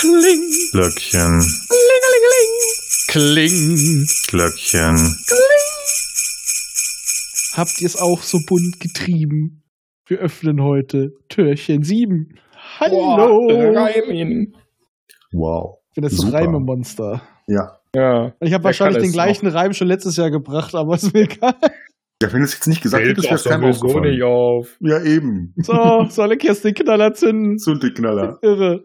Kling. Glöckchen. Kling. Glöckchen. Habt ihr es auch so bunt getrieben? Wir öffnen heute Türchen 7. Hallo! Reimin. Wow. ich bin das super. Reimemonster. Ja. Ja. Ich habe wahrscheinlich den gleichen Reim schon letztes Jahr gebracht, aber ist mir egal. Ja, wenn du es jetzt nicht gesagt hättest, wäre es keinem aufgefallen. nicht auf. Ja, eben. So, soll ich jetzt den Knaller zünden? Zündeknaller. Irre.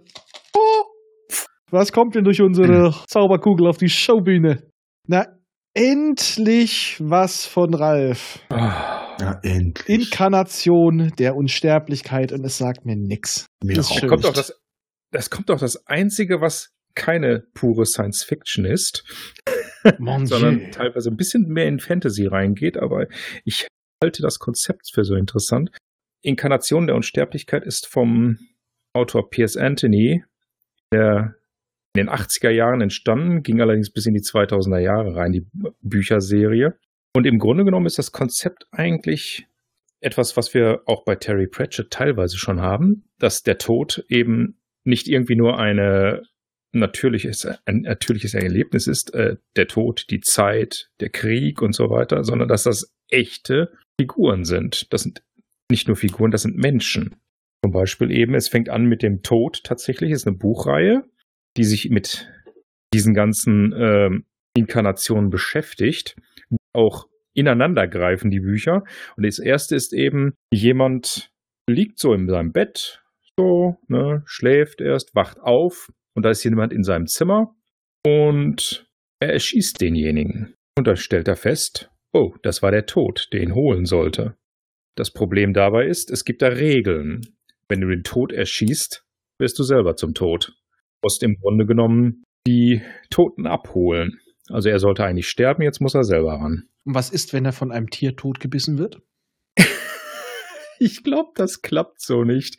Was kommt denn durch unsere Zauberkugel auf die Showbühne? Na, endlich was von Ralf. Ah, Ja, endlich. Inkarnation der Unsterblichkeit und es sagt mir nix. Mir Das auch. kommt doch das, das kommt doch das Einzige, was keine pure Science Fiction ist, sondern teilweise ein bisschen mehr in Fantasy reingeht, aber ich halte das Konzept für so interessant. Inkarnation der Unsterblichkeit ist vom Autor Piers Anthony, der in den 80er Jahren entstanden, ging allerdings bis in die 2000er Jahre rein, die Bücherserie. Und im Grunde genommen ist das Konzept eigentlich etwas, was wir auch bei Terry Pratchett teilweise schon haben, dass der Tod eben nicht irgendwie nur eine natürliches, ein natürliches Erlebnis ist, äh, der Tod, die Zeit, der Krieg und so weiter, sondern dass das echte Figuren sind. Das sind nicht nur Figuren, das sind Menschen. Zum Beispiel eben, es fängt an mit dem Tod tatsächlich, ist eine Buchreihe, die sich mit diesen ganzen ähm, Inkarnationen beschäftigt, auch ineinander greifen, die Bücher. Und das erste ist eben, jemand liegt so in seinem Bett, so, ne, schläft erst, wacht auf und da ist jemand in seinem Zimmer und er erschießt denjenigen. Und dann stellt er fest, oh, das war der Tod, der ihn holen sollte. Das Problem dabei ist, es gibt da Regeln. Wenn du den Tod erschießt, wirst du selber zum Tod. Musst im Grunde genommen die Toten abholen. Also er sollte eigentlich sterben, jetzt muss er selber ran. Und was ist, wenn er von einem Tier totgebissen wird? Ich glaube, das klappt so nicht.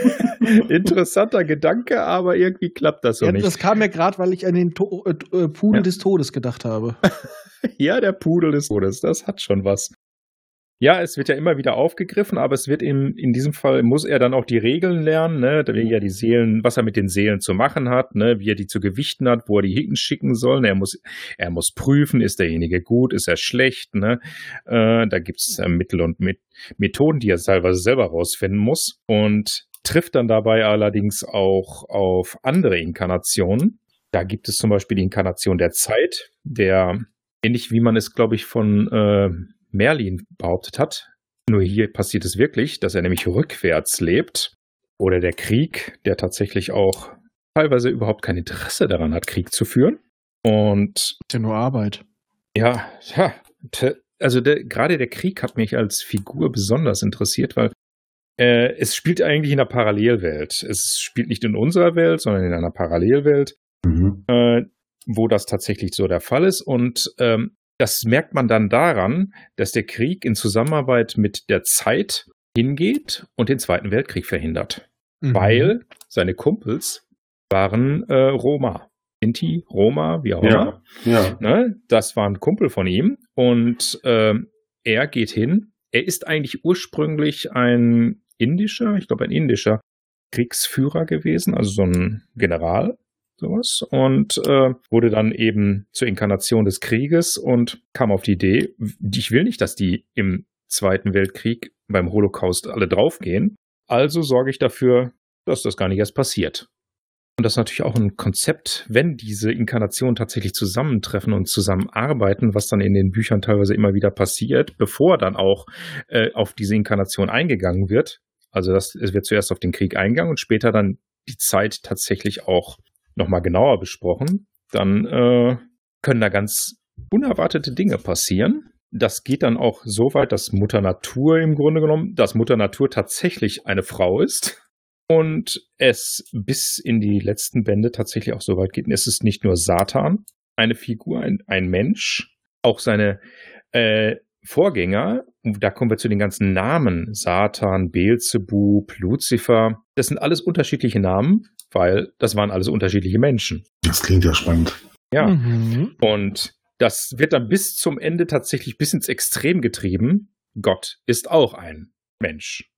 Interessanter Gedanke, aber irgendwie klappt das so ja, nicht. das kam mir gerade, weil ich an den to äh, äh, Pudel Ja. des Todes gedacht habe. Ja, der Pudel des Todes, das hat schon was. Ja, es wird ja immer wieder aufgegriffen, aber es wird in, in diesem Fall, muss er dann auch die Regeln lernen, ne, wie er die Seelen, was er mit den Seelen zu machen hat, ne, wie er die zu gewichten hat, wo er die hinschicken soll. Er muss, er muss prüfen, ist derjenige gut, ist er schlecht, ne. Äh, da gibt's äh, Mittel und Met Methoden, die er teilweise selber rausfinden muss und trifft dann dabei allerdings auch auf andere Inkarnationen. Da gibt es zum Beispiel die Inkarnation der Zeit, der ähnlich wie man es, glaube ich, von äh, Merlin behauptet hat. Nur hier passiert es wirklich, dass er nämlich rückwärts lebt. Oder der Krieg, der tatsächlich auch teilweise überhaupt kein Interesse daran hat, Krieg zu führen. Und Ist ja nur Arbeit. ja, ja, also der, gerade der Krieg hat mich als Figur besonders interessiert, weil äh, es spielt eigentlich in einer Parallelwelt. Es spielt nicht in unserer Welt, sondern in einer Parallelwelt Mhm. äh, wo das tatsächlich so der Fall ist. Und ähm, das merkt man dann daran, dass der Krieg in Zusammenarbeit mit der Zeit hingeht und den Zweiten Weltkrieg verhindert. Mhm. Weil seine Kumpels waren äh, Roma. Sinti, Roma, wie auch immer. Ja. Ja. Ne? Das war ein Kumpel von ihm und ähm, er geht hin. Er ist eigentlich ursprünglich ein indischer, ich glaube ein indischer Kriegsführer gewesen, also so ein General, sowas, und äh, wurde dann eben zur Inkarnation des Krieges und kam auf die Idee, ich will nicht, dass die im Zweiten Weltkrieg beim Holocaust alle draufgehen, also sorge ich dafür, dass das gar nicht erst passiert. Und das ist natürlich auch ein Konzept, wenn diese Inkarnationen tatsächlich zusammentreffen und zusammenarbeiten, was dann in den Büchern teilweise immer wieder passiert, bevor dann auch äh, auf diese Inkarnation eingegangen wird. Also das, es wird zuerst auf den Krieg eingegangen und später dann die Zeit tatsächlich auch nochmal genauer besprochen. Dann äh, können da ganz unerwartete Dinge passieren. Das geht dann auch so weit, dass Mutter Natur im Grunde genommen, dass Mutter Natur tatsächlich eine Frau ist und es bis in die letzten Bände tatsächlich auch so weit geht. Es ist nicht nur Satan, eine Figur, ein, ein Mensch, auch seine äh, Vorgänger, da kommen wir zu den ganzen Namen, Satan, Beelzebub, Luzifer, das sind alles unterschiedliche Namen, weil das waren alles unterschiedliche Menschen. Das klingt ja spannend. Ja. Mhm. Und das wird dann bis zum Ende tatsächlich bis ins Extrem getrieben. Gott ist auch ein Mensch.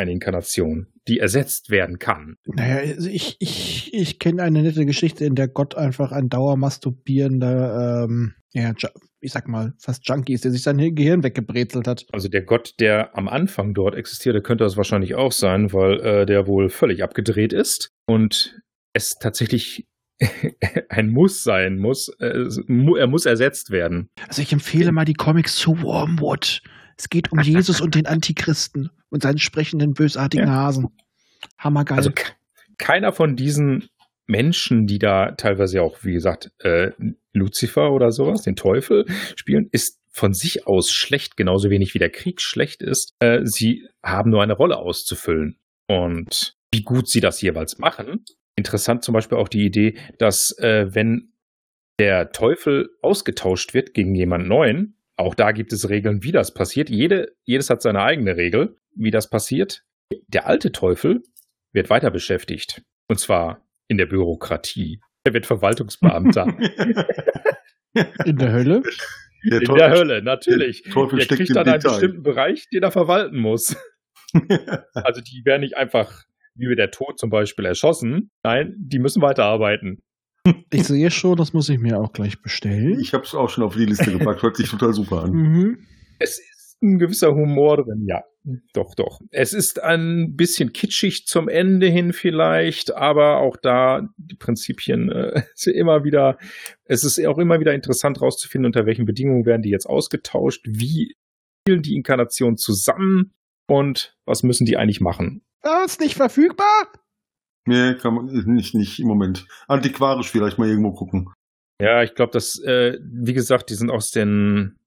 eine Inkarnation, die ersetzt werden kann. Naja, also ich, ich, ich kenne eine nette Geschichte, in der Gott einfach ein dauermasturbierender, ähm, ja, ich sag mal, fast Junkie ist, der sich sein Gehirn weggebrezelt hat. Also der Gott, der am Anfang dort existierte, könnte das wahrscheinlich auch sein, weil äh, der wohl völlig abgedreht ist und es tatsächlich ein Muss sein muss. Äh, er muss ersetzt werden. Also ich empfehle mal die Comics zu Wormwood. Es geht um Jesus und den Antichristen und seinen sprechenden, bösartigen Ja. Hasen. Hammergeil. Also ke- keiner von diesen Menschen, die da teilweise auch, wie gesagt, äh, Lucifer oder sowas, den Teufel spielen, ist von sich aus schlecht, genauso wenig wie der Krieg schlecht ist. Äh, sie haben nur eine Rolle auszufüllen. Und wie gut sie das jeweils machen. Interessant zum Beispiel auch die Idee, dass äh, wenn der Teufel ausgetauscht wird gegen jemand Neuen, auch da gibt es Regeln, wie das passiert. Jede, jedes hat seine eigene Regel, wie das passiert. Der alte Teufel wird weiter beschäftigt. Und zwar in der Bürokratie. Er wird Verwaltungsbeamter. in der Hölle. Der in Teufel- der Hölle, natürlich. Teufel Der steckt kriegt im dann einen Detail. bestimmten Bereich, den er verwalten muss. Also die werden nicht einfach, wie wir der Tod zum Beispiel, erschossen. Nein, die müssen weiterarbeiten. Ich sehe schon, das muss ich mir auch gleich bestellen. Ich habe es auch schon auf die Liste gepackt. Hört sich total super an. Mhm. Es ist ein gewisser Humor drin, ja. Doch, doch. Es ist ein bisschen kitschig zum Ende hin vielleicht, aber auch da die Prinzipien äh, sind immer wieder, es ist auch immer wieder interessant herauszufinden, unter welchen Bedingungen werden die jetzt ausgetauscht, wie spielen die Inkarnationen zusammen und was müssen die eigentlich machen. Ah, ist nicht verfügbar? Nee, kann man nicht, nicht im Moment. Antiquarisch vielleicht mal irgendwo gucken. Ja, ich glaube, dass, äh, wie gesagt, die sind aus den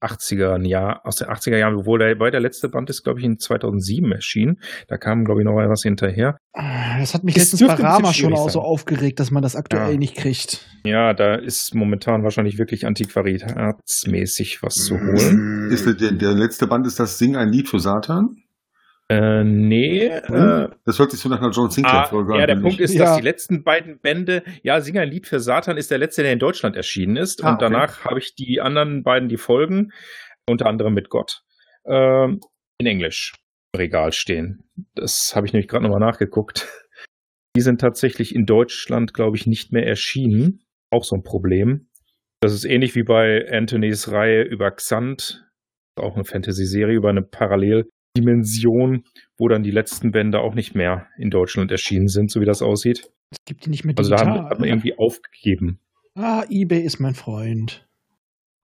80er Jahren, aus den 80er Jahren, obwohl der, weil der letzte Band ist, glaube ich, in 2007 erschienen. Da kam, glaube ich, noch mal was hinterher. Ah, Das hat mich Es letztens bei Rama schon auch so aufgeregt, dass man das aktuell Ja. nicht kriegt. Ja, da ist momentan wahrscheinlich wirklich antiquariatsmäßig was zu holen. Ist der, der, der letzte Band ist das Sing ein Lied für Satan? Äh, nee, äh, Das hört sich so nach einer John ah, Sinclair-Folge ja, der Punkt ich. ist, Ja. dass die letzten beiden Bände, ja, Sing ein Lied für Satan ist der letzte, der in Deutschland erschienen ist. Ah, und okay. danach habe ich die anderen beiden, die folgen, unter anderem mit Gott, ähm, in Englisch im Regal stehen. Das habe ich nämlich gerade nochmal nachgeguckt. Die sind tatsächlich in Deutschland, glaube ich, nicht mehr erschienen. Auch so ein Problem. Das ist ähnlich wie bei Anthonys Reihe über Xant, auch eine Fantasy-Serie über eine Paralleldimension, wo dann die letzten Bände auch nicht mehr in Deutschland erschienen sind, so wie das aussieht. Es gibt die nicht mehr Also da digital. haben- hat man irgendwie aufgegeben. ah, eBay ist mein Freund.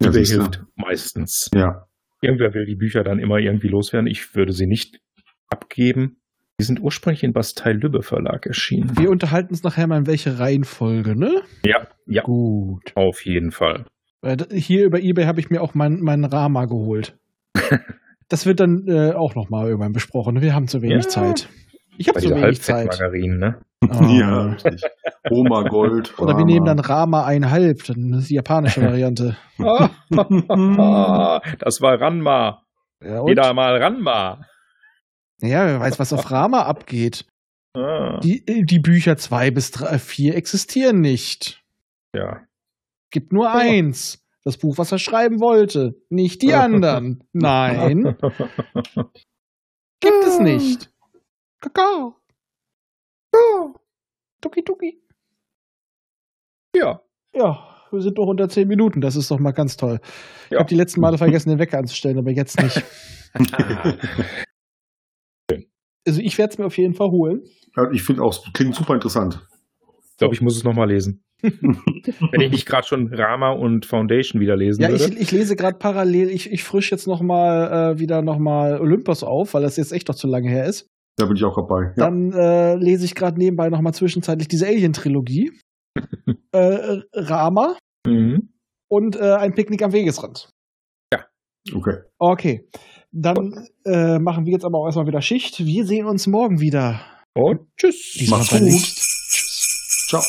Ja, eBay hilft meistens. Ja. Irgendwer will die Bücher dann immer irgendwie loswerden. Ich würde sie nicht abgeben. Die sind ursprünglich in Bastei-Lübbe Verlag erschienen. Wir unterhalten uns nachher mal in welche Reihenfolge, ne? Ja, ja, Gut. auf jeden Fall. D- Hier über eBay habe ich mir auch meinen mein Rama geholt. das wird dann äh, auch noch mal irgendwann besprochen. Wir haben zu wenig Ja. Zeit. Ich habe zu wenig Zeit. Halbfettmargarinen, ne? Ah. Ja, richtig. Roma Gold. Oder wir Rama. nehmen dann Rama einhalb, dann ist die japanische Variante. das war Ranma. Ja, und? Wieder mal Ranma. ja, wer weiß, was auf Rama abgeht. Ah, Die, äh, die Bücher 2 bis 3, 4 existieren nicht. ja. Gibt nur eins. Das Buch, was er schreiben wollte. Nicht die anderen. Nein, gibt es nicht. Kakao. Tuki tuki. Ja. Ja, wir sind noch unter 10 Minuten. Das ist doch mal ganz toll. Ich Ja. habe die letzten Male vergessen, den Wecker anzustellen, aber jetzt nicht. Also ich werde es mir auf jeden Fall holen. Ja, ich finde auch, es klingt super interessant. Ich glaube, ich muss es nochmal lesen. Wenn ich nicht gerade schon Rama und Foundation wieder lesen Ja, würde. ich, ich lese gerade parallel, ich, ich frisch jetzt noch mal äh, wieder noch mal Olympus auf, weil das jetzt echt noch zu lange her ist. Da bin ich auch dabei. Ja. Dann äh, lese ich gerade nebenbei noch mal zwischenzeitlich diese Alien-Trilogie. äh, Rama Mhm. und äh, ein Picknick am Wegesrand. Okay. Okay, dann äh, machen wir jetzt aber auch erstmal wieder Schicht. Wir sehen uns morgen wieder. Und tschüss. Macht's gut. Tschüss. Ciao.